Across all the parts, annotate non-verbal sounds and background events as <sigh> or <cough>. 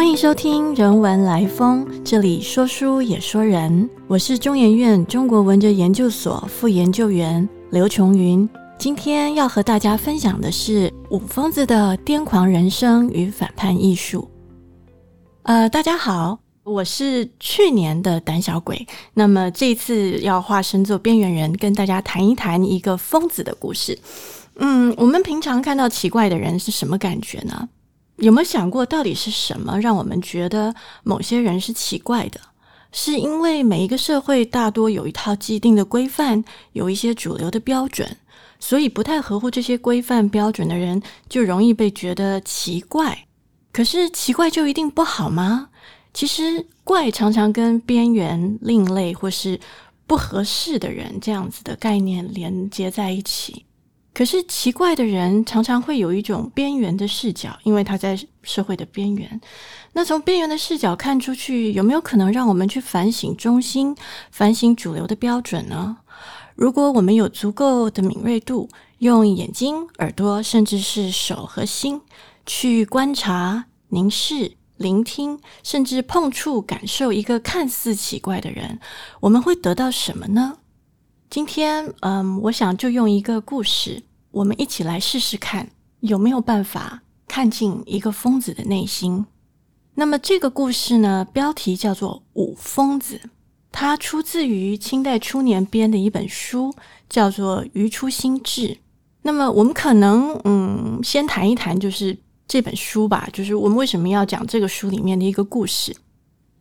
欢迎收听《人文来风》，这里说书也说人。我是中研院中国文哲研究所副研究员刘琼云。今天要和大家分享的是五疯子的癫狂人生与反叛艺术。呃，大家好，我是去年的胆小鬼，那么这次要化身做边缘人，跟大家谈一谈一个疯子的故事。嗯，我们平常看到奇怪的人是什么感觉呢？有没有想过，到底是什么让我们觉得某些人是奇怪的？是因为每一个社会大多有一套既定的规范，有一些主流的标准，所以不太合乎这些规范标准的人就容易被觉得奇怪。可是奇怪就一定不好吗？其实怪常常跟边缘、另类或是不合适的人这样子的概念连接在一起。可是奇怪的人常常会有一种边缘的视角，因为他在社会的边缘。那从边缘的视角看出去，有没有可能让我们去反省中心、反省主流的标准呢？如果我们有足够的敏锐度，用眼睛、耳朵，甚至是手和心去观察、凝视、聆听，甚至碰触、感受一个看似奇怪的人，我们会得到什么呢？今天，嗯，我想就用一个故事，我们一起来试试看有没有办法看进一个疯子的内心。那么这个故事呢，标题叫做《五疯子》，它出自于清代初年编的一本书，叫做《余初心志》。那么我们可能，嗯，先谈一谈就是这本书吧，就是我们为什么要讲这个书里面的一个故事。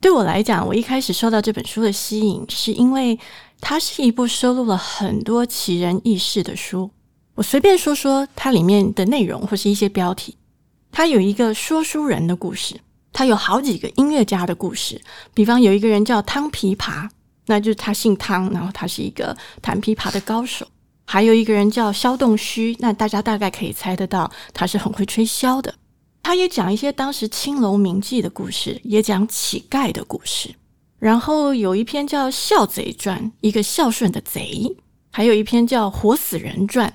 对我来讲，我一开始受到这本书的吸引，是因为。它是一部收录了很多奇人异事的书。我随便说说它里面的内容或是一些标题。它有一个说书人的故事，它有好几个音乐家的故事。比方有一个人叫汤琵琶，那就是他姓汤，然后他是一个弹琵琶的高手。还有一个人叫萧洞虚，那大家大概可以猜得到，他是很会吹箫的。他也讲一些当时青楼名妓的故事，也讲乞丐的故事。然后有一篇叫《孝贼传》，一个孝顺的贼；还有一篇叫《活死人传》，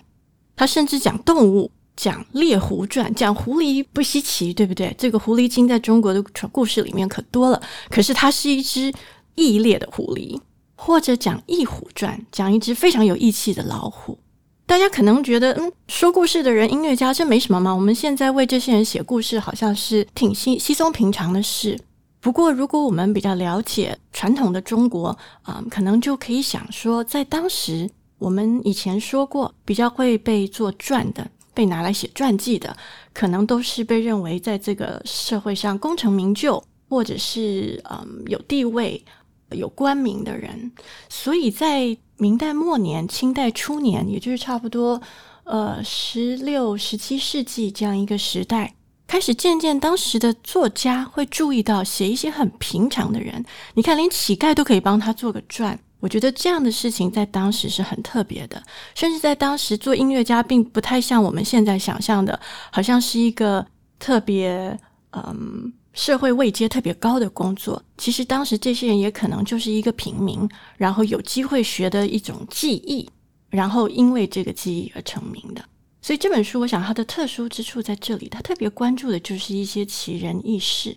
他甚至讲动物，讲《猎狐传》，讲狐狸不稀奇，对不对？这个狐狸精在中国的故事里面可多了。可是它是一只异猎的狐狸，或者讲《异虎传》，讲一只非常有义气的老虎。大家可能觉得，嗯，说故事的人，音乐家，这没什么嘛。我们现在为这些人写故事，好像是挺稀稀松平常的事。不过，如果我们比较了解传统的中国啊，可能就可以想说，在当时，我们以前说过，比较会被做传的，被拿来写传记的，可能都是被认为在这个社会上功成名就，或者是嗯有地位、有官名的人。所以在明代末年、清代初年，也就是差不多呃十六、十七世纪这样一个时代。开始渐渐，当时的作家会注意到写一些很平常的人。你看，连乞丐都可以帮他做个传。我觉得这样的事情在当时是很特别的，甚至在当时做音乐家并不太像我们现在想象的，好像是一个特别嗯社会位阶特别高的工作。其实当时这些人也可能就是一个平民，然后有机会学的一种技艺，然后因为这个技艺而成名的。所以这本书，我想它的特殊之处在这里，它特别关注的就是一些奇人异事。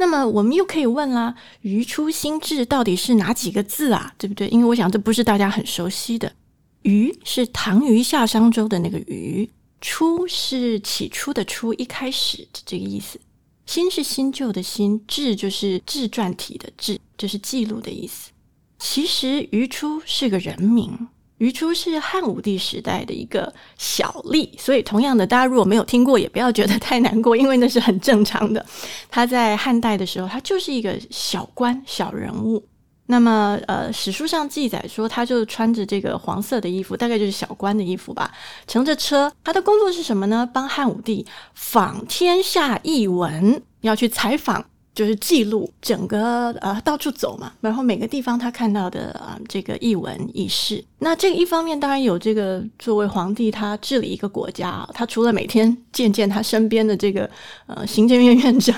那么我们又可以问啦，“余初心志”到底是哪几个字啊？对不对？因为我想这不是大家很熟悉的。“余”是唐虞夏商周的那个“虞”，“初”是起初的“初”，一开始的这个意思。“新”是新旧的“新”，“志”就是志传体的“志”，就是记录的意思。其实余初是个人名。余初是汉武帝时代的一个小吏，所以同样的，大家如果没有听过，也不要觉得太难过，因为那是很正常的。他在汉代的时候，他就是一个小官、小人物。那么，呃，史书上记载说，他就穿着这个黄色的衣服，大概就是小官的衣服吧，乘着车。他的工作是什么呢？帮汉武帝访天下异闻，要去采访。就是记录整个呃到处走嘛，然后每个地方他看到的啊这个译文轶事。那这个一方面当然有这个作为皇帝他治理一个国家，他除了每天见见他身边的这个呃行政院院长、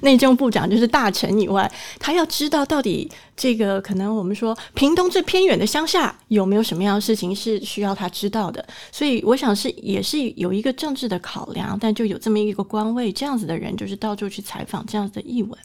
内政部长就是大臣以外，他要知道到底这个可能我们说屏东最偏远的乡下有没有什么样的事情是需要他知道的。所以我想是也是有一个政治的考量，但就有这么一个官位这样子的人，就是到处去采访这样子的译。文。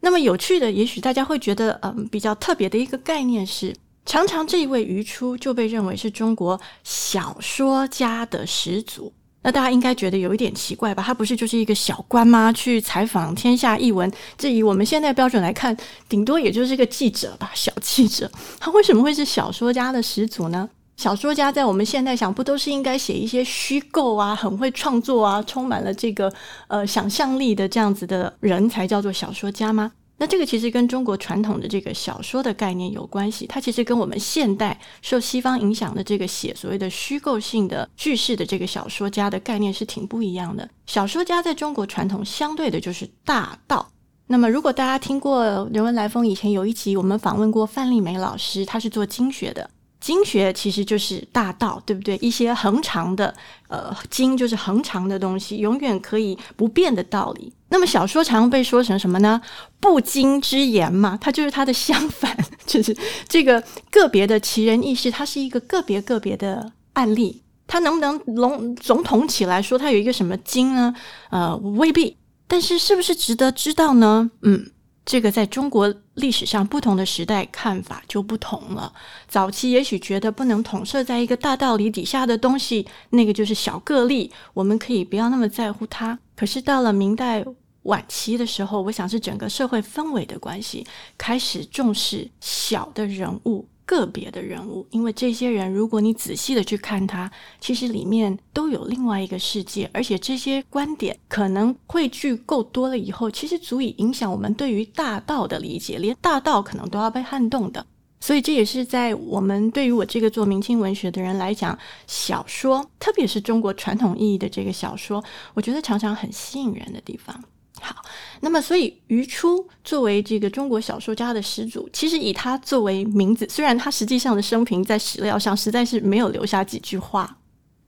那么有趣的，也许大家会觉得，嗯，比较特别的一个概念是，常常这一位余初就被认为是中国小说家的始祖。那大家应该觉得有一点奇怪吧？他不是就是一个小官吗？去采访天下译文，这以我们现在标准来看，顶多也就是个记者吧，小记者。他为什么会是小说家的始祖呢？小说家在我们现在想，不都是应该写一些虚构啊，很会创作啊，充满了这个呃想象力的这样子的人才叫做小说家吗？那这个其实跟中国传统的这个小说的概念有关系，它其实跟我们现代受西方影响的这个写所谓的虚构性的句式的这个小说家的概念是挺不一样的。小说家在中国传统相对的就是大道。那么如果大家听过人文来风以前有一集我们访问过范丽梅老师，他是做经学的。经学其实就是大道，对不对？一些恒长的，呃，经就是恒长的东西，永远可以不变的道理。那么小说常被说成什么呢？不经之言嘛，<laughs> 它就是它的相反，<laughs> 就是这个个别的奇人异事，它是一个个别个别的案例，它能不能笼总统起来说它有一个什么经呢？呃，未必。但是是不是值得知道呢？嗯。这个在中国历史上不同的时代看法就不同了。早期也许觉得不能统摄在一个大道理底下的东西，那个就是小个例，我们可以不要那么在乎它。可是到了明代晚期的时候，我想是整个社会氛围的关系，开始重视小的人物。个别的人物，因为这些人，如果你仔细的去看他，其实里面都有另外一个世界，而且这些观点可能汇聚够多了以后，其实足以影响我们对于大道的理解，连大道可能都要被撼动的。所以这也是在我们对于我这个做明清文学的人来讲，小说，特别是中国传统意义的这个小说，我觉得常常很吸引人的地方。好，那么所以余初作为这个中国小说家的始祖，其实以他作为名字，虽然他实际上的生平在史料上实在是没有留下几句话，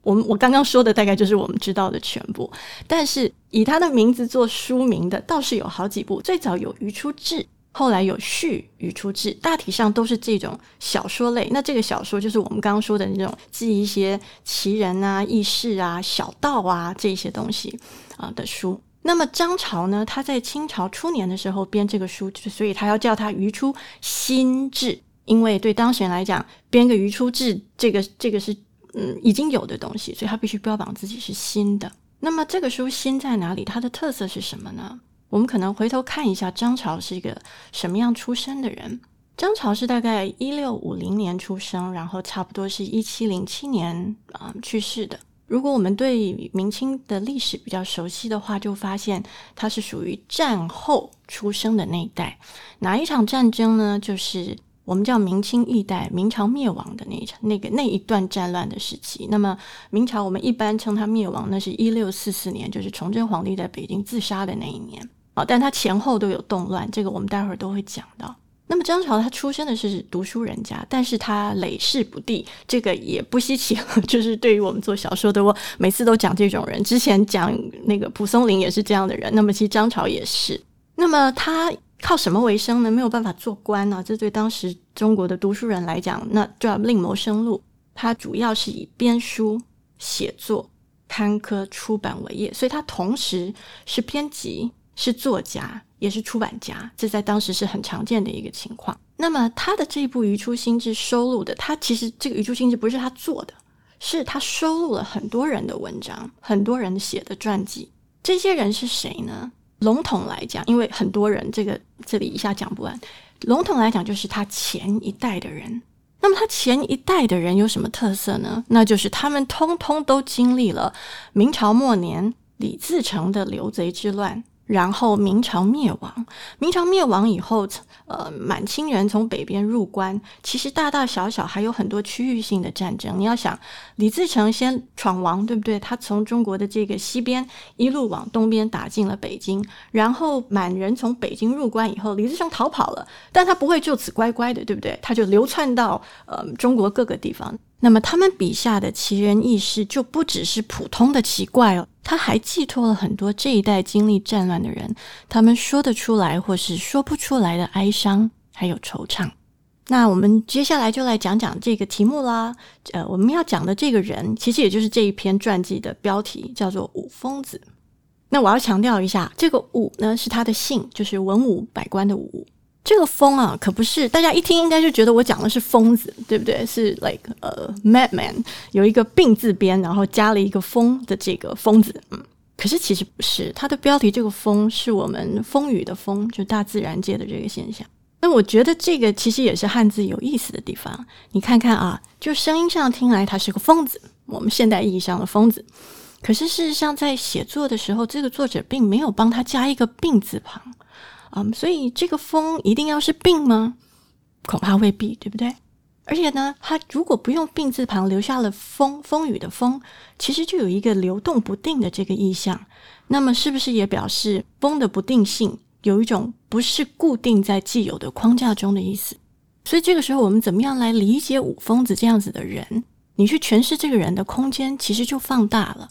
我们我刚刚说的大概就是我们知道的全部，但是以他的名字做书名的倒是有好几部，最早有《余初志》，后来有《续余初志》，大体上都是这种小说类。那这个小说就是我们刚刚说的那种记一些奇人啊、异事啊、小道啊这些东西啊的书。那么张潮呢？他在清朝初年的时候编这个书，所以他要叫他《余初新志》，因为对当时人来讲，编个《余初志》这个这个是嗯已经有的东西，所以他必须标榜自己是新的。那么这个书新在哪里？它的特色是什么呢？我们可能回头看一下张潮是一个什么样出身的人。张潮是大概一六五零年出生，然后差不多是一七零七年啊去世的。如果我们对明清的历史比较熟悉的话，就发现他是属于战后出生的那一代。哪一场战争呢？就是我们叫明清易代，明朝灭亡的那一场，那个那一段战乱的时期。那么明朝我们一般称它灭亡，那是一六四四年，就是崇祯皇帝在北京自杀的那一年啊。但他前后都有动乱，这个我们待会儿都会讲到。那么张潮他出生的是读书人家，但是他累世不第，这个也不稀奇。就是对于我们做小说的，我每次都讲这种人。之前讲那个蒲松龄也是这样的人，那么其实张潮也是。那么他靠什么为生呢？没有办法做官呢？这对当时中国的读书人来讲，那就要另谋生路。他主要是以编书、写作、刊刻、出版为业，所以他同时是编辑，是作家。也是出版家，这在当时是很常见的一个情况。那么他的这一部《余初心志》收录的，他其实这个《余初心志》不是他做的，是他收录了很多人的文章，很多人写的传记。这些人是谁呢？笼统来讲，因为很多人，这个这里一下讲不完。笼统来讲，就是他前一代的人。那么他前一代的人有什么特色呢？那就是他们通通都经历了明朝末年李自成的流贼之乱。然后明朝灭亡，明朝灭亡以后，呃，满清人从北边入关，其实大大小小还有很多区域性的战争。你要想，李自成先闯王，对不对？他从中国的这个西边一路往东边打进了北京，然后满人从北京入关以后，李自成逃跑了，但他不会就此乖乖的，对不对？他就流窜到呃中国各个地方。那么他们笔下的奇人异事就不只是普通的奇怪哦，他还寄托了很多这一代经历战乱的人，他们说得出来或是说不出来的哀伤还有惆怅。那我们接下来就来讲讲这个题目啦。呃，我们要讲的这个人，其实也就是这一篇传记的标题，叫做五疯子。那我要强调一下，这个武呢是他的姓，就是文武百官的武。这个疯啊，可不是大家一听应该就觉得我讲的是疯子，对不对？是 like 呃 madman，有一个病字边，然后加了一个疯的这个疯子。嗯，可是其实不是，它的标题这个疯是我们风雨的风，就大自然界的这个现象。那我觉得这个其实也是汉字有意思的地方。你看看啊，就声音上听来他是个疯子，我们现代意义上的疯子。可是事实上在写作的时候，这个作者并没有帮他加一个病字旁。嗯，所以这个风一定要是病吗？恐怕未必，对不对？而且呢，它如果不用病字旁，留下了风风雨的风，其实就有一个流动不定的这个意象。那么，是不是也表示风的不定性有一种不是固定在既有的框架中的意思？所以这个时候，我们怎么样来理解五疯子这样子的人？你去诠释这个人的空间，其实就放大了。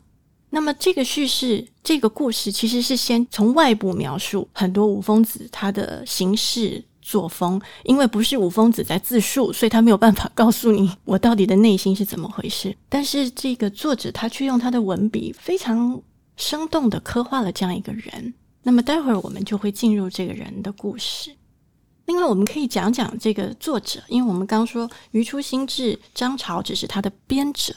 那么，这个叙事，这个故事，其实是先从外部描述很多五疯子他的行事作风，因为不是五疯子在自述，所以他没有办法告诉你我到底的内心是怎么回事。但是，这个作者他却用他的文笔非常生动的刻画了这样一个人。那么，待会儿我们就会进入这个人的故事。另外，我们可以讲讲这个作者，因为我们刚说《余初心志》张潮只是他的编者。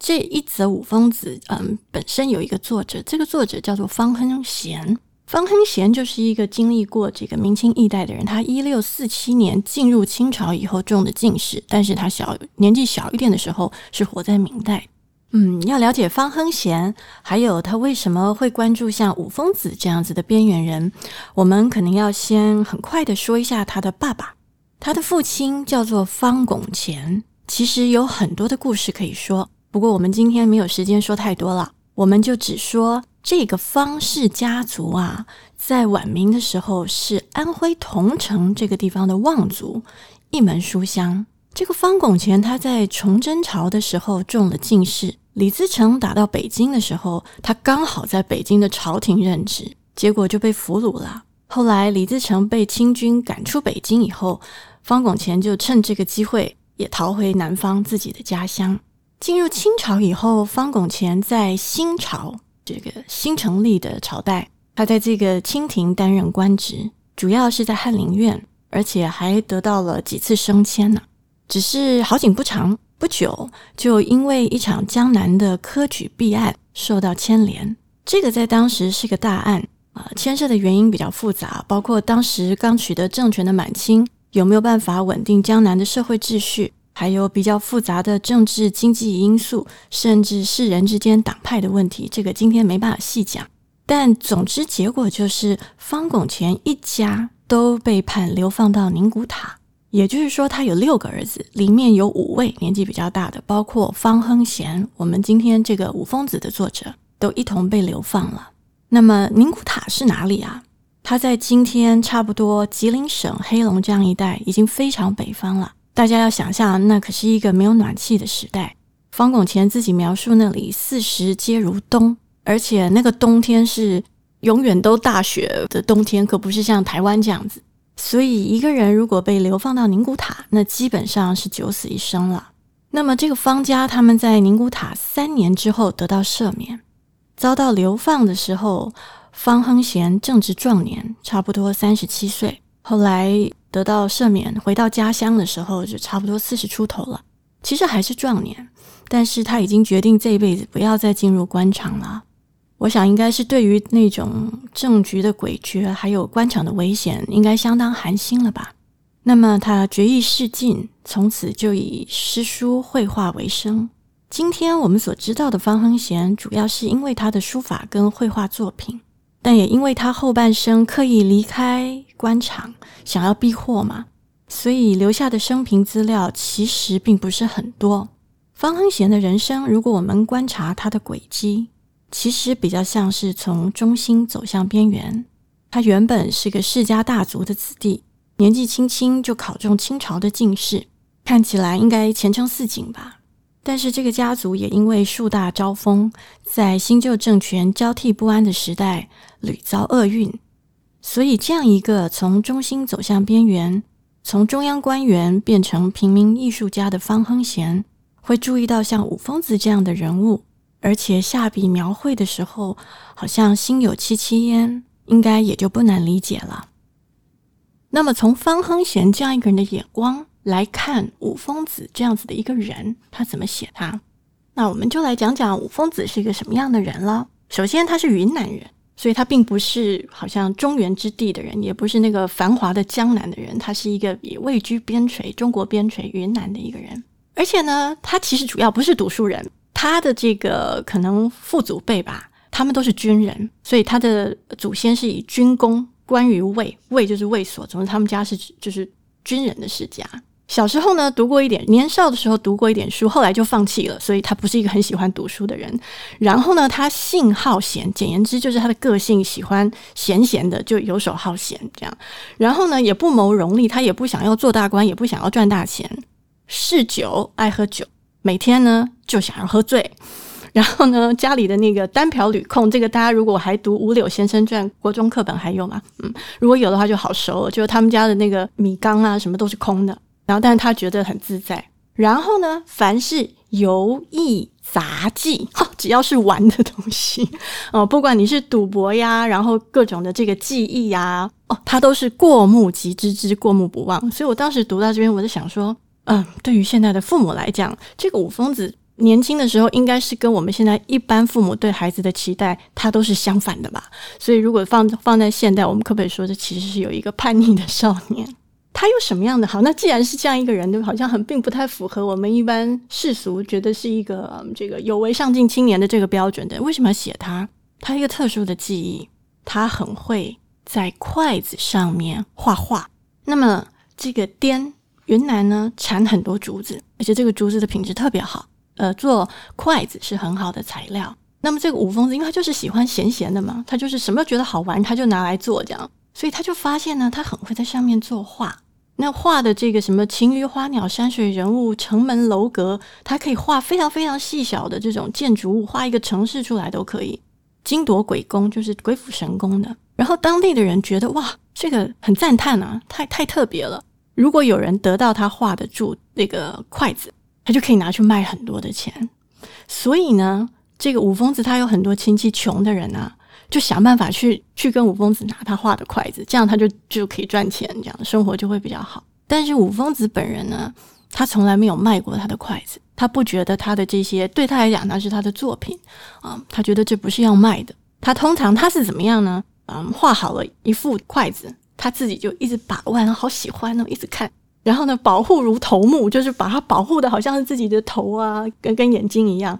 这一则五峰子，嗯，本身有一个作者，这个作者叫做方亨贤。方亨贤就是一个经历过这个明清易代的人。他一六四七年进入清朝以后中的进士，但是他小年纪小一点的时候是活在明代。嗯，要了解方亨贤，还有他为什么会关注像五峰子这样子的边缘人，我们可能要先很快的说一下他的爸爸。他的父亲叫做方拱乾，其实有很多的故事可以说。不过我们今天没有时间说太多了，我们就只说这个方氏家族啊，在晚明的时候是安徽桐城这个地方的望族，一门书香。这个方拱乾他在崇祯朝的时候中了进士，李自成打到北京的时候，他刚好在北京的朝廷任职，结果就被俘虏了。后来李自成被清军赶出北京以后，方拱乾就趁这个机会也逃回南方自己的家乡。进入清朝以后，方拱乾在新朝这个新成立的朝代，他在这个清廷担任官职，主要是在翰林院，而且还得到了几次升迁呢。只是好景不长，不久就因为一场江南的科举弊案受到牵连。这个在当时是个大案啊，牵涉的原因比较复杂，包括当时刚取得政权的满清有没有办法稳定江南的社会秩序。还有比较复杂的政治经济因素，甚至世人之间党派的问题，这个今天没办法细讲。但总之结果就是，方拱乾一家都被判流放到宁古塔。也就是说，他有六个儿子，里面有五位年纪比较大的，包括方亨贤，我们今天这个五疯子的作者，都一同被流放了。那么宁古塔是哪里啊？它在今天差不多吉林省黑龙江一带，已经非常北方了。大家要想象，那可是一个没有暖气的时代。方拱乾自己描述那里四时皆如冬，而且那个冬天是永远都大雪的冬天，可不是像台湾这样子。所以一个人如果被流放到宁古塔，那基本上是九死一生了。那么这个方家他们在宁古塔三年之后得到赦免，遭到流放的时候，方亨贤正值壮年，差不多三十七岁。后来。得到赦免，回到家乡的时候就差不多四十出头了。其实还是壮年，但是他已经决定这一辈子不要再进入官场了。我想应该是对于那种政局的诡谲，还有官场的危险，应该相当寒心了吧。那么他决意仕进，从此就以诗书绘画为生。今天我们所知道的方亨贤，主要是因为他的书法跟绘画作品。但也因为他后半生刻意离开官场，想要避祸嘛，所以留下的生平资料其实并不是很多。方亨贤的人生，如果我们观察他的轨迹，其实比较像是从中心走向边缘。他原本是个世家大族的子弟，年纪轻轻就考中清朝的进士，看起来应该前程似锦吧。但是这个家族也因为树大招风，在新旧政权交替不安的时代屡遭厄运，所以这样一个从中心走向边缘，从中央官员变成平民艺术家的方亨贤，会注意到像五疯子这样的人物，而且下笔描绘的时候，好像心有戚戚焉，应该也就不难理解了。那么，从方亨贤这样一个人的眼光来看，五疯子这样子的一个人，他怎么写他？那我们就来讲讲五疯子是一个什么样的人了。首先，他是云南人，所以他并不是好像中原之地的人，也不是那个繁华的江南的人，他是一个也位居边陲中国边陲云南的一个人。而且呢，他其实主要不是读书人，他的这个可能父祖辈吧，他们都是军人，所以他的祖先是以军功官于卫，卫就是卫所，总之他们家是就是军人的世家。小时候呢，读过一点，年少的时候读过一点书，后来就放弃了，所以他不是一个很喜欢读书的人。然后呢，他性好闲，简言之就是他的个性喜欢闲闲的，就游手好闲这样。然后呢，也不谋荣利，他也不想要做大官，也不想要赚大钱。嗜酒，爱喝酒，每天呢就想要喝醉。然后呢，家里的那个单瓢铝控，这个大家如果还读《五柳先生传》国中课本还有吗？嗯，如果有的话就好熟了，就是他们家的那个米缸啊，什么都是空的。然后，但是他觉得很自在。然后呢，凡是游艺杂技，<laughs> 哈，只要是玩的东西，<laughs> 哦，不管你是赌博呀，然后各种的这个技艺呀，哦，他都是过目即知之，过目不忘。所以我当时读到这边，我就想说，嗯，对于现在的父母来讲，这个五疯子年轻的时候，应该是跟我们现在一般父母对孩子的期待，他都是相反的吧？所以，如果放放在现代，我们可不可以说，这其实是有一个叛逆的少年？他有什么样的好？那既然是这样一个人，对吧？好像很并不太符合我们一般世俗觉得是一个这个有为上进青年的这个标准的。为什么要写他？他一个特殊的技艺，他很会在筷子上面画画。那么这个滇云南呢，产很多竹子，而且这个竹子的品质特别好。呃，做筷子是很好的材料。那么这个五疯子，因为他就是喜欢闲闲的嘛，他就是什么觉得好玩，他就拿来做这样。所以他就发现呢，他很会在上面作画。那画的这个什么禽鱼花鸟山水人物城门楼阁，他可以画非常非常细小的这种建筑物，画一个城市出来都可以。金铎鬼工就是鬼斧神工的。然后当地的人觉得哇，这个很赞叹啊，太太特别了。如果有人得到他画的住那个筷子，他就可以拿去卖很多的钱。所以呢，这个五疯子他有很多亲戚穷的人啊。就想办法去去跟五疯子拿他画的筷子，这样他就就可以赚钱，这样生活就会比较好。但是五疯子本人呢，他从来没有卖过他的筷子，他不觉得他的这些对他来讲那是他的作品啊，他觉得这不是要卖的。他通常他是怎么样呢？嗯，画好了一副筷子，他自己就一直把玩，好喜欢哦，一直看，然后呢，保护如头目，就是把它保护的好像是自己的头啊，跟跟眼睛一样。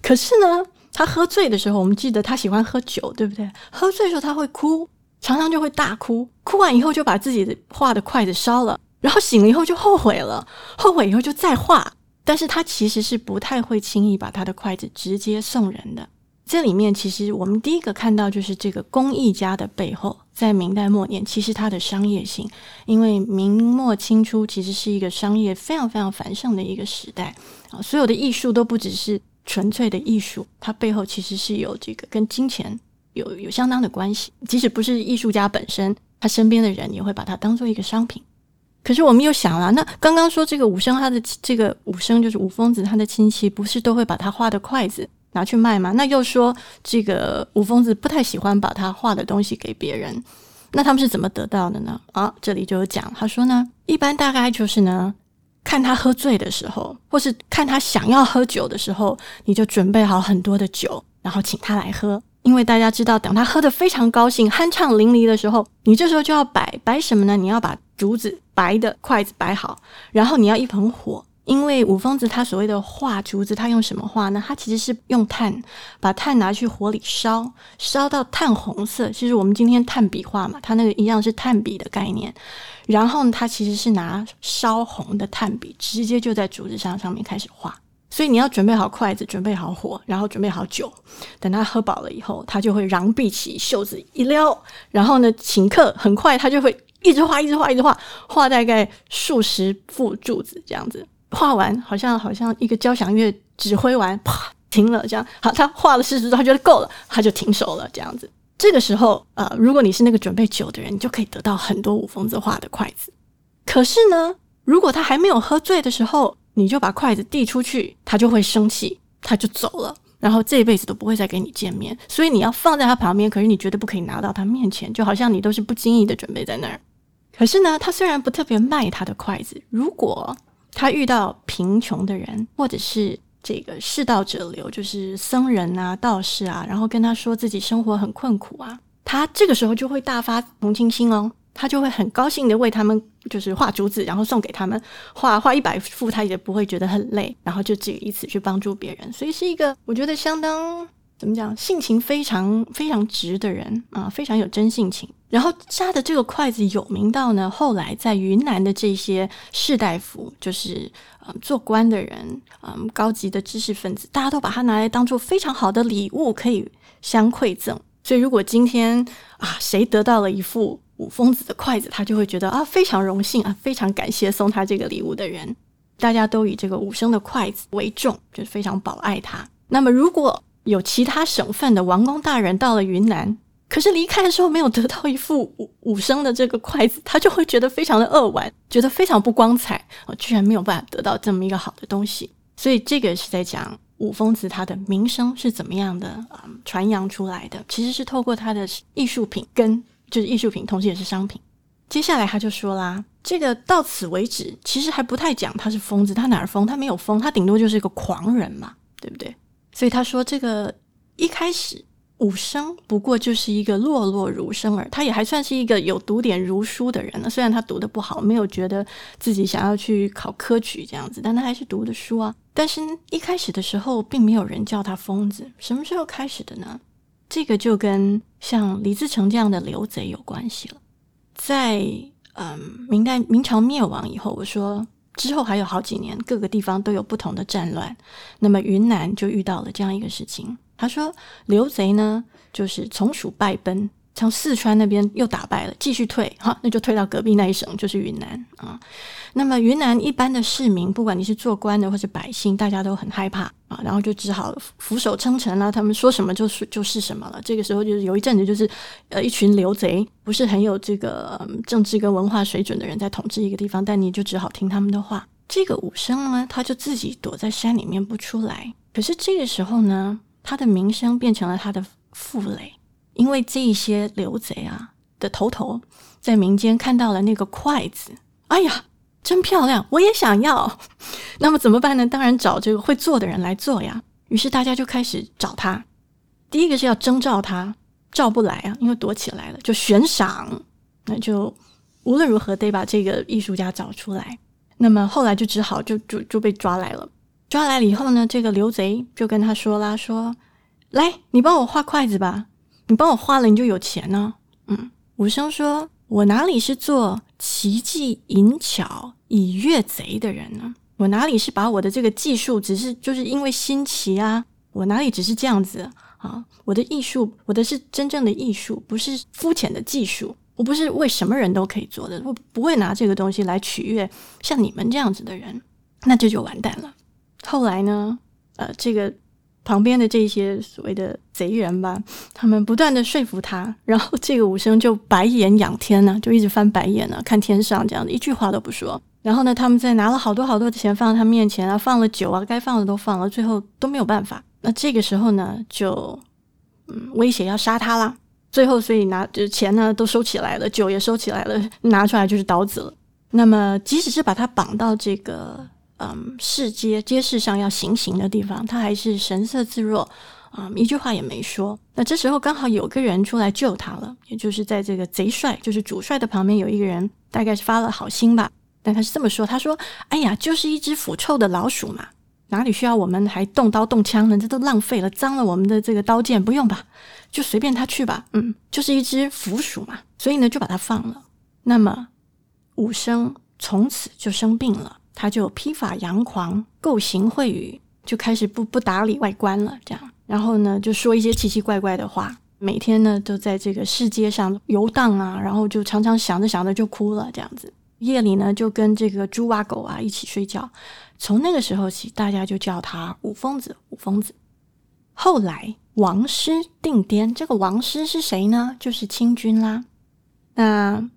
可是呢？他喝醉的时候，我们记得他喜欢喝酒，对不对？喝醉的时候他会哭，常常就会大哭。哭完以后就把自己的画的筷子烧了，然后醒了以后就后悔了，后悔以后就再画。但是他其实是不太会轻易把他的筷子直接送人的。这里面其实我们第一个看到就是这个工艺家的背后，在明代末年，其实它的商业性，因为明末清初其实是一个商业非常非常繁盛的一个时代啊，所有的艺术都不只是。纯粹的艺术，它背后其实是有这个跟金钱有有相当的关系。即使不是艺术家本身，他身边的人也会把它当做一个商品。可是我们又想了，那刚刚说这个武生，他的这个武生就是武疯子，他的亲戚不是都会把他画的筷子拿去卖吗？那又说这个武疯子不太喜欢把他画的东西给别人，那他们是怎么得到的呢？啊，这里就有讲，他说呢，一般大概就是呢。看他喝醉的时候，或是看他想要喝酒的时候，你就准备好很多的酒，然后请他来喝。因为大家知道，等他喝得非常高兴、酣畅淋漓的时候，你这时候就要摆摆什么呢？你要把竹子白的筷子摆好，然后你要一盆火。因为五疯子他所谓的画竹子，他用什么画呢？他其实是用炭，把炭拿去火里烧，烧到炭红色。其实我们今天炭笔画嘛，他那个一样是炭笔的概念。然后他其实是拿烧红的炭笔，直接就在竹子上上面开始画。所以你要准备好筷子，准备好火，然后准备好酒。等他喝饱了以后，他就会扬臂起袖子一撩，然后呢请客，很快他就会一直画，一直画，一直画，画大概数十副柱子这样子。画完好像好像一个交响乐指挥完，啪停了，这样好，他画了四十他觉得够了，他就停手了，这样子。这个时候，呃，如果你是那个准备酒的人，你就可以得到很多五疯子画的筷子。可是呢，如果他还没有喝醉的时候，你就把筷子递出去，他就会生气，他就走了。然后这一辈子都不会再跟你见面，所以你要放在他旁边，可是你绝对不可以拿到他面前，就好像你都是不经意的准备在那儿。可是呢，他虽然不特别卖他的筷子，如果他遇到贫穷的人，或者是这个世道者流，就是僧人啊、道士啊，然后跟他说自己生活很困苦啊，他这个时候就会大发同情心哦。他就会很高兴的为他们就是画竹子，然后送给他们画画一百幅，他也不会觉得很累，然后就只以此去帮助别人，所以是一个我觉得相当怎么讲，性情非常非常直的人啊，非常有真性情。然后扎的这个筷子有名到呢，后来在云南的这些士大夫，就是嗯做官的人，嗯高级的知识分子，大家都把它拿来当做非常好的礼物，可以相馈赠。所以如果今天啊，谁得到了一副五疯子的筷子，他就会觉得啊，非常荣幸啊，非常感谢送他这个礼物的人。大家都以这个五升的筷子为重，就是非常保爱他。那么，如果有其他省份的王公大人到了云南，可是离开的时候没有得到一副武武生的这个筷子，他就会觉得非常的扼腕，觉得非常不光彩啊，居然没有办法得到这么一个好的东西。所以，这个是在讲五疯子他的名声是怎么样的啊传扬出来的，其实是透过他的艺术品跟。就是艺术品，同时也是商品。接下来他就说啦，这个到此为止，其实还不太讲他是疯子，他哪儿疯？他没有疯，他顶多就是一个狂人嘛，对不对？所以他说，这个一开始武生不过就是一个落落儒生儿，他也还算是一个有读点儒书的人呢。虽然他读的不好，没有觉得自己想要去考科举这样子，但他还是读的书啊。但是一开始的时候，并没有人叫他疯子。什么时候开始的呢？这个就跟像李自成这样的刘贼有关系了。在嗯明代明朝灭亡以后，我说之后还有好几年，各个地方都有不同的战乱。那么云南就遇到了这样一个事情。他说刘贼呢，就是从属败奔。从四川那边又打败了，继续退，哈，那就退到隔壁那一省，就是云南啊。那么云南一般的市民，不管你是做官的或者百姓，大家都很害怕啊，然后就只好俯首称臣了。他们说什么就是就是什么了。这个时候就是有一阵子，就是呃一群流贼，不是很有这个政治跟文化水准的人在统治一个地方，但你就只好听他们的话。这个武生呢，他就自己躲在山里面不出来。可是这个时候呢，他的名声变成了他的负累。因为这一些刘贼啊的头头在民间看到了那个筷子，哎呀，真漂亮，我也想要。<laughs> 那么怎么办呢？当然找这个会做的人来做呀。于是大家就开始找他。第一个是要征召他，召不来啊，因为躲起来了，就悬赏。那就无论如何得把这个艺术家找出来。那么后来就只好就就就被抓来了。抓来了以后呢，这个刘贼就跟他说啦：“说来，你帮我画筷子吧。”你帮我画了，你就有钱呢。嗯，武生说：“我哪里是做奇技淫巧以悦贼的人呢？我哪里是把我的这个技术，只是就是因为新奇啊？我哪里只是这样子啊？我的艺术，我的是真正的艺术，不是肤浅的技术。我不是为什么人都可以做的，我不会拿这个东西来取悦像你们这样子的人，那这就完蛋了。后来呢？呃，这个。”旁边的这些所谓的贼人吧，他们不断的说服他，<laughs> 然后这个武生就白眼仰天呢，就一直翻白眼呢，看天上这样的一句话都不说。然后呢，他们在拿了好多好多的钱放在他面前啊，放了酒啊，该放的都放了，最后都没有办法。那这个时候呢，就嗯威胁要杀他啦。最后所以拿就钱呢都收起来了，酒也收起来了，拿出来就是刀子了。那么即使是把他绑到这个。嗯，市街街市上要行刑的地方，他还是神色自若，啊，一句话也没说。那这时候刚好有个人出来救他了，也就是在这个贼帅，就是主帅的旁边有一个人，大概是发了好心吧。但他是这么说，他说：“哎呀，就是一只腐臭的老鼠嘛，哪里需要我们还动刀动枪呢？这都浪费了，脏了我们的这个刀剑，不用吧？就随便他去吧。嗯，就是一只腐鼠嘛，所以呢，就把他放了。那么武生从此就生病了。”他就披发扬狂，构行秽语，就开始不不打理外观了。这样，然后呢，就说一些奇奇怪怪的话。每天呢，都在这个世界上游荡啊，然后就常常想着想着就哭了。这样子，夜里呢，就跟这个猪啊狗啊一起睡觉。从那个时候起，大家就叫他五疯子。五疯子。后来王师定颠，这个王师是谁呢？就是清军啦。那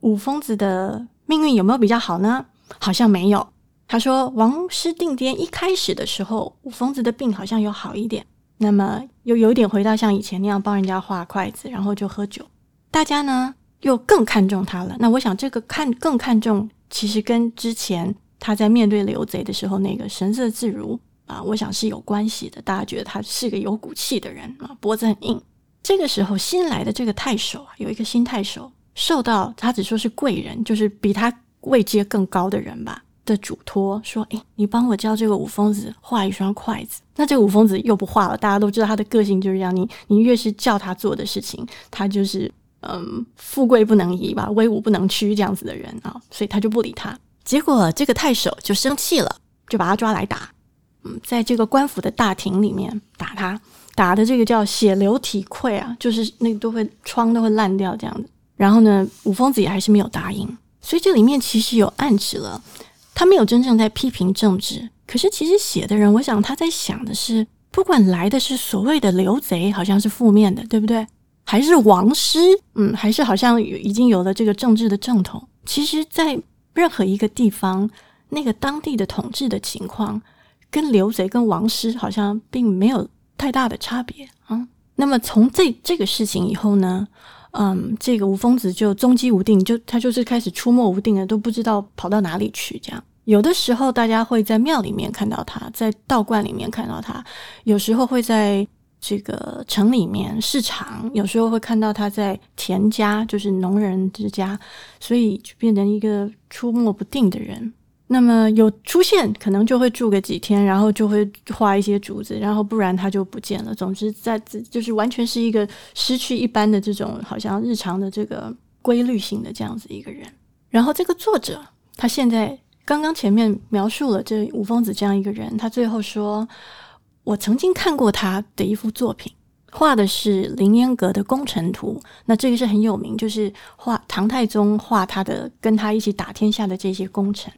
五疯子的命运有没有比较好呢？好像没有，他说，王师定颠一开始的时候，五疯子的病好像有好一点，那么又有点回到像以前那样帮人家画筷子，然后就喝酒。大家呢又更看重他了。那我想这个看更看重，其实跟之前他在面对刘贼的时候那个神色自如啊，我想是有关系的。大家觉得他是个有骨气的人啊，脖子很硬。这个时候新来的这个太守啊，有一个新太守，受到他只说是贵人，就是比他位阶更高的人吧。的嘱托说：“哎，你帮我教这个五疯子画一双筷子。那这个五疯子又不画了。大家都知道他的个性就是这样。你你越是叫他做的事情，他就是嗯，富贵不能移吧，威武不能屈这样子的人啊。所以他就不理他。结果这个太守就生气了，就把他抓来打。嗯，在这个官府的大庭里面打他，打的这个叫血流体溃啊，就是那个都会疮都会烂掉这样子。然后呢，五疯子也还是没有答应。所以这里面其实有暗指了。”他没有真正在批评政治，可是其实写的人，我想他在想的是，不管来的是所谓的刘贼，好像是负面的，对不对？还是王师，嗯，还是好像已经有了这个政治的正统。其实，在任何一个地方，那个当地的统治的情况，跟刘贼跟王师好像并没有太大的差别啊。那么从这这个事情以后呢？嗯，这个吴疯子就踪迹无定，就他就是开始出没无定了，都不知道跑到哪里去。这样，有的时候大家会在庙里面看到他，在道观里面看到他，有时候会在这个城里面市场，有时候会看到他在田家，就是农人之家，所以就变成一个出没不定的人。那么有出现，可能就会住个几天，然后就会画一些竹子，然后不然他就不见了。总之，在就是完全是一个失去一般的这种好像日常的这个规律性的这样子一个人。然后这个作者他现在刚刚前面描述了这五疯子这样一个人，他最后说：“我曾经看过他的一幅作品，画的是凌烟阁的功臣图。那这个是很有名，就是画唐太宗画他的跟他一起打天下的这些功臣。”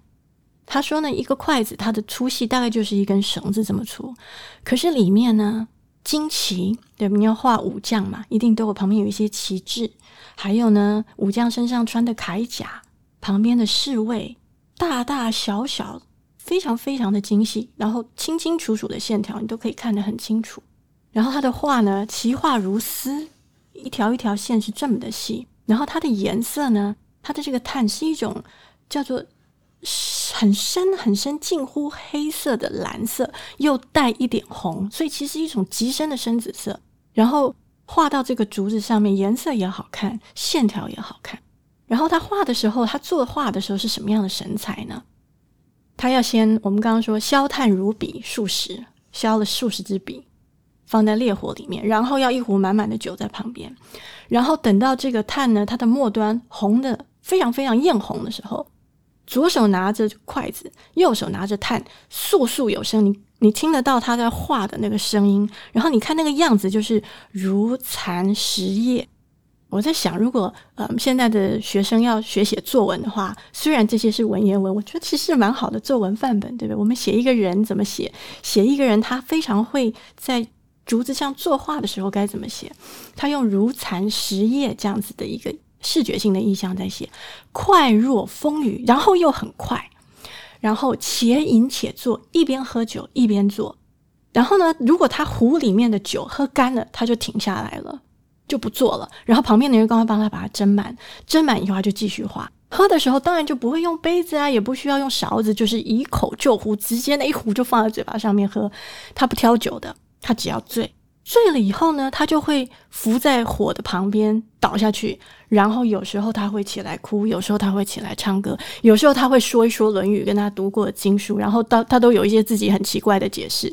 他说呢，一个筷子它的粗细大概就是一根绳子这么粗，可是里面呢，旌旗对你要画武将嘛，一定都有旁边有一些旗帜，还有呢，武将身上穿的铠甲，旁边的侍卫，大大小小，非常非常的精细，然后清清楚楚的线条，你都可以看得很清楚。然后他的画呢，其画如丝，一条一条线是这么的细，然后它的颜色呢，它的这个炭是一种叫做。很深很深，近乎黑色的蓝色，又带一点红，所以其实一种极深的深紫色。然后画到这个竹子上面，颜色也好看，线条也好看。然后他画的时候，他作画的时候是什么样的神采呢？他要先，我们刚刚说削炭如笔数十，削了数十支笔，放在烈火里面，然后要一壶满满的酒在旁边，然后等到这个炭呢，它的末端红的非常非常艳红的时候。左手拿着筷子，右手拿着炭，簌簌有声。你你听得到他在画的那个声音，然后你看那个样子，就是如蚕食叶。我在想，如果呃现在的学生要学写作文的话，虽然这些是文言文，我觉得其实蛮好的作文范本，对不对？我们写一个人怎么写？写一个人他非常会在竹子上作画的时候该怎么写？他用如蚕食叶这样子的一个。视觉性的意象在写，快若风雨，然后又很快，然后且饮且坐，一边喝酒一边做。然后呢，如果他壶里面的酒喝干了，他就停下来了，就不做了。然后旁边的人赶快帮他把它斟满，斟满以后他就继续画。喝的时候当然就不会用杯子啊，也不需要用勺子，就是以口就壶，直接那一壶就放在嘴巴上面喝。他不挑酒的，他只要醉。醉了以后呢，他就会伏在火的旁边倒下去，然后有时候他会起来哭，有时候他会起来唱歌，有时候他会说一说《论语》跟他读过的经书，然后到他都有一些自己很奇怪的解释。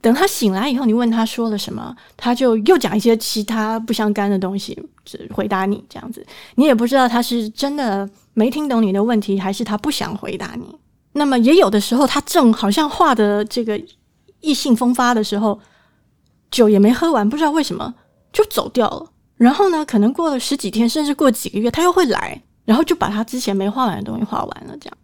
等他醒来以后，你问他说了什么，他就又讲一些其他不相干的东西，只回答你这样子，你也不知道他是真的没听懂你的问题，还是他不想回答你。那么也有的时候，他正好像画的这个意兴风发的时候。酒也没喝完，不知道为什么就走掉了。然后呢，可能过了十几天，甚至过几个月，他又会来，然后就把他之前没画完的东西画完了。这样，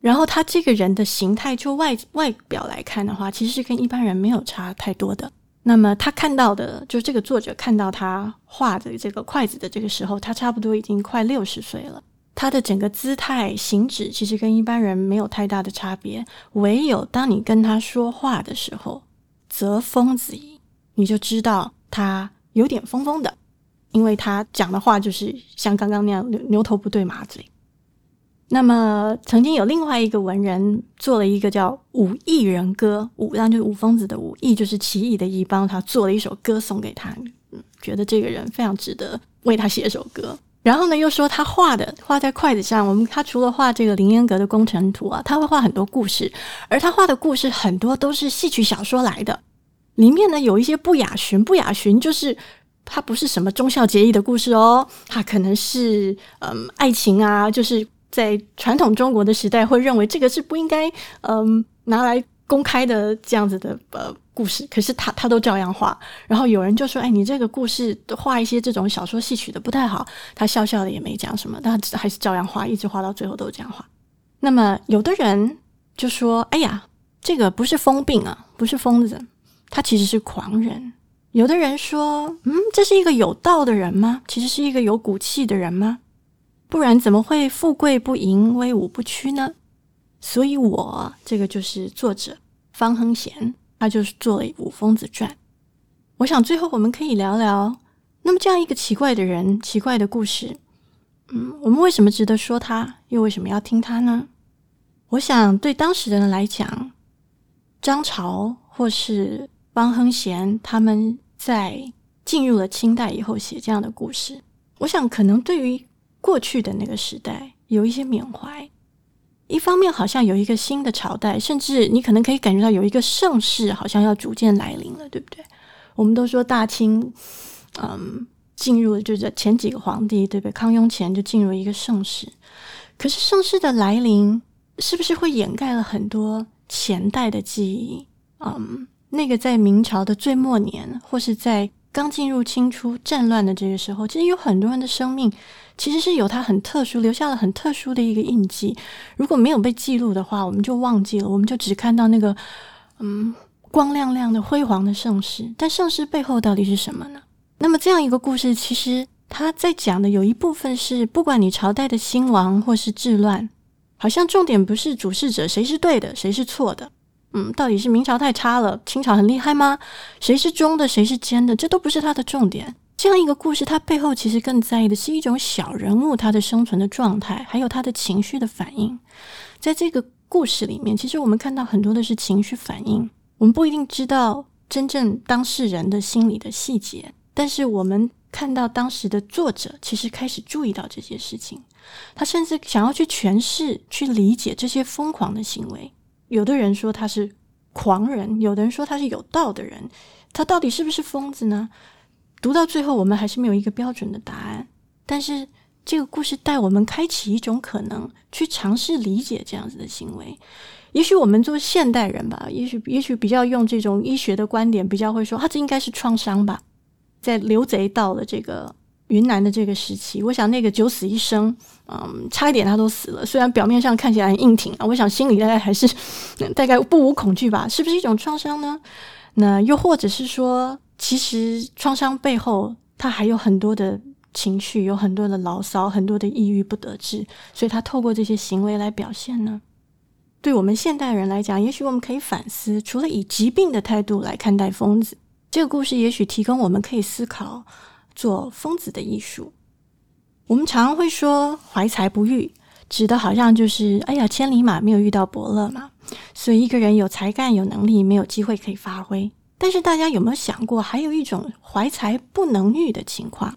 然后他这个人的形态，就外外表来看的话，其实是跟一般人没有差太多的。那么他看到的，就这个作者看到他画的这个筷子的这个时候，他差不多已经快六十岁了。他的整个姿态、行止，其实跟一般人没有太大的差别。唯有当你跟他说话的时候，则疯子矣，你就知道他有点疯疯的，因为他讲的话就是像刚刚那样牛牛头不对马嘴。那么，曾经有另外一个文人做了一个叫《武艺人歌》，武当就是武疯子的武，艺就是奇异的艺，帮他做了一首歌送给他。觉得这个人非常值得为他写首歌。然后呢，又说他画的画在筷子上，我们他除了画这个凌烟阁的工程图啊，他会画很多故事，而他画的故事很多都是戏曲小说来的，里面呢有一些不雅寻，不雅寻就是它不是什么忠孝节义的故事哦，它可能是嗯爱情啊，就是。在传统中国的时代，会认为这个是不应该嗯拿来公开的这样子的呃故事，可是他他都照样画。然后有人就说：“哎，你这个故事画一些这种小说戏曲的不太好。”他笑笑的也没讲什么，但还是照样画，一直画到最后都是这样画。那么有的人就说：“哎呀，这个不是疯病啊，不是疯子，他其实是狂人。”有的人说：“嗯，这是一个有道的人吗？其实是一个有骨气的人吗？”不然怎么会富贵不淫，威武不屈呢？所以，我这个就是作者方亨贤，他就是做了《五疯子传》。我想最后我们可以聊聊，那么这样一个奇怪的人，奇怪的故事，嗯，我们为什么值得说他？又为什么要听他呢？我想对当时的人来讲，张潮或是汪亨贤他们在进入了清代以后写这样的故事，我想可能对于。过去的那个时代有一些缅怀，一方面好像有一个新的朝代，甚至你可能可以感觉到有一个盛世好像要逐渐来临了，对不对？我们都说大清，嗯，进入了就是前几个皇帝，对不对？康雍乾就进入一个盛世，可是盛世的来临是不是会掩盖了很多前代的记忆？嗯，那个在明朝的最末年，或是在刚进入清初战乱的这个时候，其实有很多人的生命。其实是有它很特殊，留下了很特殊的一个印记。如果没有被记录的话，我们就忘记了，我们就只看到那个嗯光亮亮的辉煌的盛世。但盛世背后到底是什么呢？那么这样一个故事，其实他在讲的有一部分是，不管你朝代的兴亡或是治乱，好像重点不是主事者谁是对的，谁是错的。嗯，到底是明朝太差了，清朝很厉害吗？谁是忠的，谁是奸的？这都不是他的重点。这样一个故事，它背后其实更在意的是一种小人物他的生存的状态，还有他的情绪的反应。在这个故事里面，其实我们看到很多的是情绪反应。我们不一定知道真正当事人的心理的细节，但是我们看到当时的作者其实开始注意到这些事情。他甚至想要去诠释、去理解这些疯狂的行为。有的人说他是狂人，有的人说他是有道的人。他到底是不是疯子呢？读到最后，我们还是没有一个标准的答案。但是这个故事带我们开启一种可能，去尝试理解这样子的行为。也许我们做现代人吧，也许也许比较用这种医学的观点，比较会说，他这应该是创伤吧。在刘贼到了这个云南的这个时期，我想那个九死一生，嗯，差一点他都死了。虽然表面上看起来很硬挺啊，我想心里大概还是 <laughs> 大概不无恐惧吧。是不是一种创伤呢？那又或者是说？其实创伤背后，他还有很多的情绪，有很多的牢骚，很多的抑郁不得志，所以他透过这些行为来表现呢。对我们现代人来讲，也许我们可以反思，除了以疾病的态度来看待疯子，这个故事也许提供我们可以思考做疯子的艺术。我们常会说“怀才不遇”，指的好像就是哎呀，千里马没有遇到伯乐嘛，所以一个人有才干、有能力，没有机会可以发挥。但是大家有没有想过，还有一种怀才不能遇的情况？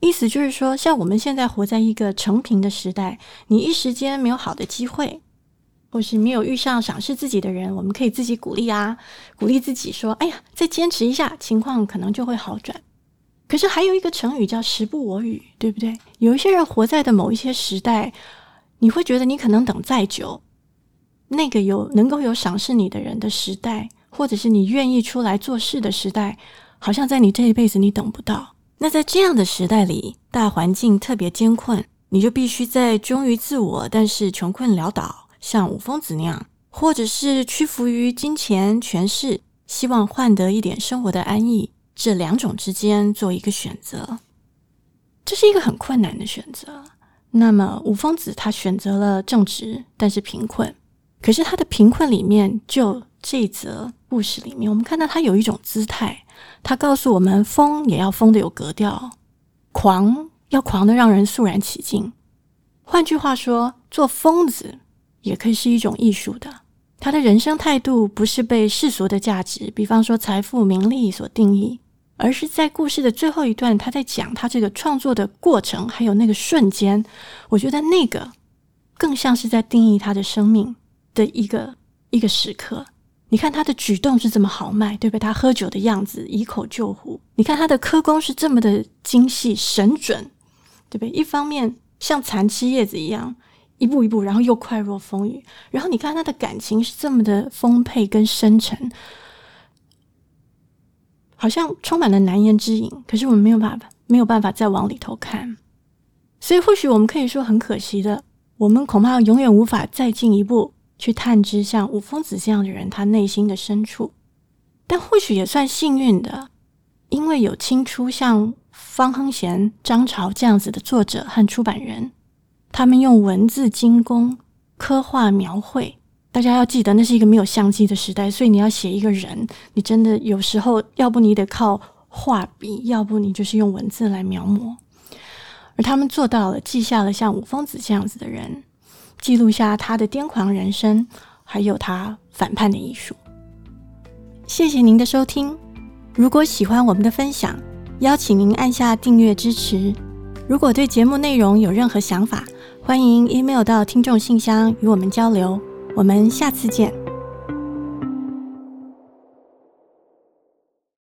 意思就是说，像我们现在活在一个成平的时代，你一时间没有好的机会，或是没有遇上赏识自己的人，我们可以自己鼓励啊，鼓励自己说：“哎呀，再坚持一下，情况可能就会好转。”可是还有一个成语叫“时不我与”，对不对？有一些人活在的某一些时代，你会觉得你可能等再久，那个有能够有赏识你的人的时代。或者是你愿意出来做事的时代，好像在你这一辈子你等不到。那在这样的时代里，大环境特别艰困，你就必须在忠于自我，但是穷困潦倒，像五疯子那样，或者是屈服于金钱权势，希望换得一点生活的安逸，这两种之间做一个选择，这是一个很困难的选择。那么五疯子他选择了正直，但是贫困。可是他的贫困里面，就这则故事里面，我们看到他有一种姿态，他告诉我们：疯也要疯的有格调，狂要狂的让人肃然起敬。换句话说，做疯子也可以是一种艺术的。他的人生态度不是被世俗的价值，比方说财富、名利所定义，而是在故事的最后一段，他在讲他这个创作的过程，还有那个瞬间。我觉得那个更像是在定义他的生命。的一个一个时刻，你看他的举动是这么豪迈，对不对？他喝酒的样子，以口救壶。你看他的科工是这么的精细神准，对不对？一方面像残枝叶子一样，一步一步，然后又快若风雨。然后你看他的感情是这么的丰沛跟深沉，好像充满了难言之隐。可是我们没有办法，没有办法再往里头看。所以或许我们可以说，很可惜的，我们恐怕永远无法再进一步。去探知像五疯子这样的人，他内心的深处，但或许也算幸运的，因为有清初像方亨贤、张潮这样子的作者和出版人，他们用文字精工刻画描绘。大家要记得，那是一个没有相机的时代，所以你要写一个人，你真的有时候要不你得靠画笔，要不你就是用文字来描摹。而他们做到了，记下了像五疯子这样子的人。记录下他的癫狂人生，还有他反叛的艺术。谢谢您的收听。如果喜欢我们的分享，邀请您按下订阅支持。如果对节目内容有任何想法，欢迎 email 到听众信箱与我们交流。我们下次见。